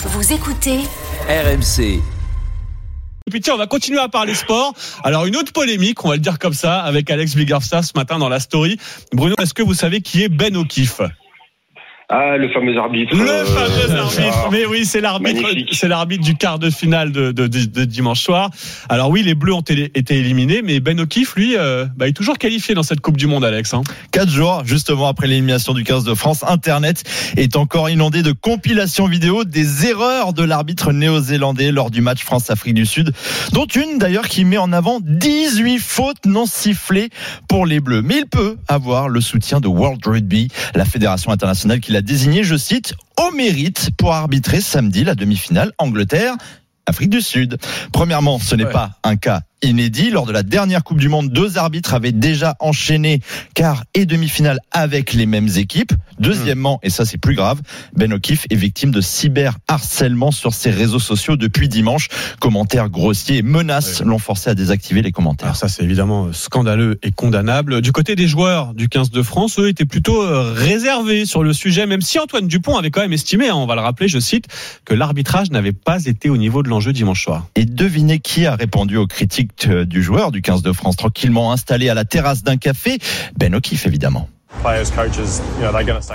Vous écoutez RMC. Et puis tiens, on va continuer à parler sport. Alors une autre polémique, on va le dire comme ça, avec Alex Bigarsa ce matin dans la story. Bruno, est-ce que vous savez qui est Ben O'Keefe? Ah, le fameux arbitre. Le euh, fameux ah, arbitre. Mais oui, c'est l'arbitre, c'est l'arbitre du quart de finale de, de- de- de dimanche soir. Alors oui, les Bleus ont été été éliminés, mais Ben O'Keefe, lui, euh, bah, est toujours qualifié dans cette Coupe du Monde, Alex. hein. Quatre jours justement après l'élimination du 15 de France, Internet est encore inondé de compilations vidéo des erreurs de l'arbitre néo-zélandais lors du match France-Afrique du Sud, dont une d'ailleurs qui met en avant 18 fautes non sifflées pour les Bleus. Mais il peut avoir le soutien de World Rugby, la fédération internationale qui l'a désigné, je cite, au mérite pour arbitrer samedi la demi-finale Angleterre. Afrique du Sud. Premièrement, ce n'est Ouais. pas un cas inédit. Lors de la dernière Coupe du Monde, deux arbitres avaient déjà enchaîné quart et demi-finale avec les mêmes équipes. Deuxièmement, et ça c'est plus grave, Ben O'Keefe est victime de cyberharcèlement sur ses réseaux sociaux depuis dimanche. Commentaires grossiers et menaces l'ont forcé à désactiver les commentaires. Alors ça, c'est évidemment scandaleux et condamnable. Du côté des joueurs du 15 de France, eux étaient plutôt euh, réservés sur le sujet, même si Antoine Dupont avait quand même estimé, hein, on va le rappeler, je cite, que l'arbitrage n'avait pas été au niveau de l'enjeu dimanche soir. Et devinez qui a répondu aux critiques euh, du joueur du 15 de France, tranquillement installé à la terrasse d'un café Ben O'Keefe, évidemment.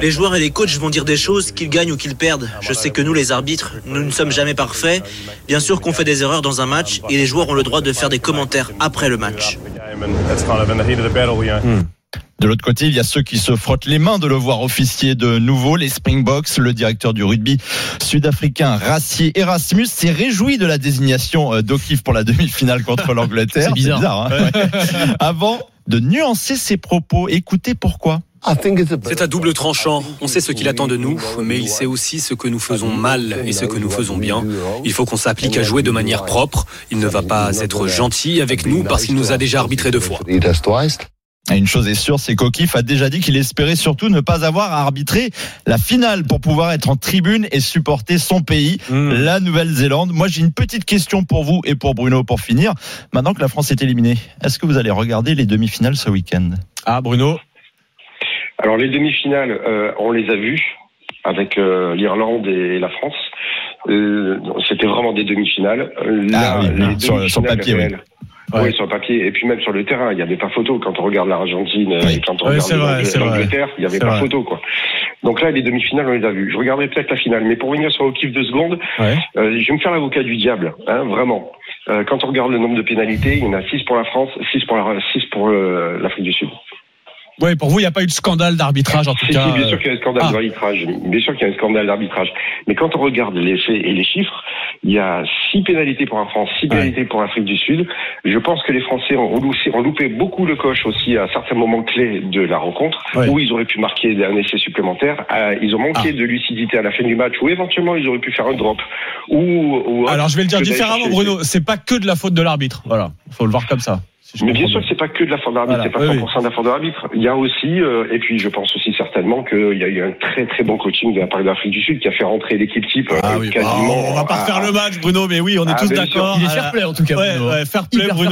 Les joueurs et les coachs vont dire des choses, qu'ils gagnent ou qu'ils perdent. Je sais que nous, les arbitres, nous ne sommes jamais parfaits. Bien sûr qu'on fait des erreurs dans un match et les joueurs ont le droit de faire des commentaires après le match. De l'autre côté, il y a ceux qui se frottent les mains de le voir officier de nouveau. Les Springboks, le directeur du rugby sud-africain Racier Erasmus s'est réjoui de la désignation euh, d'O'Keefe pour la demi-finale contre l'Angleterre. C'est bizarre. hein Ouais. Avant de nuancer ses propos, écoutez pourquoi. C'est à double tranchant. On sait ce qu'il attend de nous, mais il sait aussi ce que nous faisons mal et ce que nous faisons bien. Il faut qu'on s'applique à jouer de manière propre. Il ne va pas être gentil avec nous parce qu'il nous a déjà arbitré deux fois. Et une chose est sûre, c'est qu'O'Keefe a déjà dit qu'il espérait surtout ne pas avoir à arbitrer la finale pour pouvoir être en tribune et supporter son pays, Mmh. la Nouvelle-Zélande. Moi, j'ai une petite question pour vous et pour Bruno pour finir. Maintenant que la France est éliminée, est-ce que vous allez regarder les demi-finales ce week-end? Ah, Bruno? Alors les demi-finales, euh, on les a vues avec euh, l'Irlande et la France. Euh, C'était vraiment des demi-finales. Ah oui, les sur- demi-finales papier, oui. Ouais. Oui, sur le papier. Et puis même sur le terrain, il n'y avait pas photo. Quand on regarde l'Argentine Oui. et quand on Ouais, regarde l'Angleterre, il n'y avait pas vrai. photo. quoi. Donc là, les demi-finales, on les a vues. Je regarderai peut-être la finale. Mais pour revenir sur O'Keefe deux secondes, Ouais. euh, je vais me faire l'avocat du diable, hein, vraiment. Euh, quand on regarde le nombre de pénalités, il y en a 6 pour la France, 6 pour la, 6 pour euh, l'Afrique du Sud. Ouais, pour vous, il n'y a pas eu de scandale d'arbitrage en tout cas. bien euh, sûr qu'il y a un scandale ah. d'arbitrage. Bien sûr qu'il y a un scandale d'arbitrage. Mais quand on regarde les faits et les chiffres, il y a six pénalités pour la France, six pénalités pour l'Afrique du Sud. Je pense que les Français ont loupé, ont loupé beaucoup le coche aussi à certains moments clés de la rencontre, Ouais. où ils auraient pu marquer un essai supplémentaire. Euh, ils ont manqué Ah. de lucidité à la fin du match, ou éventuellement ils auraient pu faire un drop. Ou, ou Alors je vais le dire différemment, Bruno. C'est pas que de la faute de l'arbitre. Voilà, faut le voir comme ça. Si Mais bien sûr que c'est pas que de la faute d'arbitre, Voilà, c'est pas oui, 100% de la faute de l'arbitre. Il y a aussi, euh, et puis je pense aussi certainement qu'il y a eu un très très bon coaching de la part de l'Afrique du Sud qui a fait rentrer l'équipe type euh, Ah oui, quasiment. on va pas à- refaire le match, Bruno, mais oui, on est Ah, tous d'accord. Il est fair play en tout cas. Ouais, Bruno. ouais, fair play, Bruno.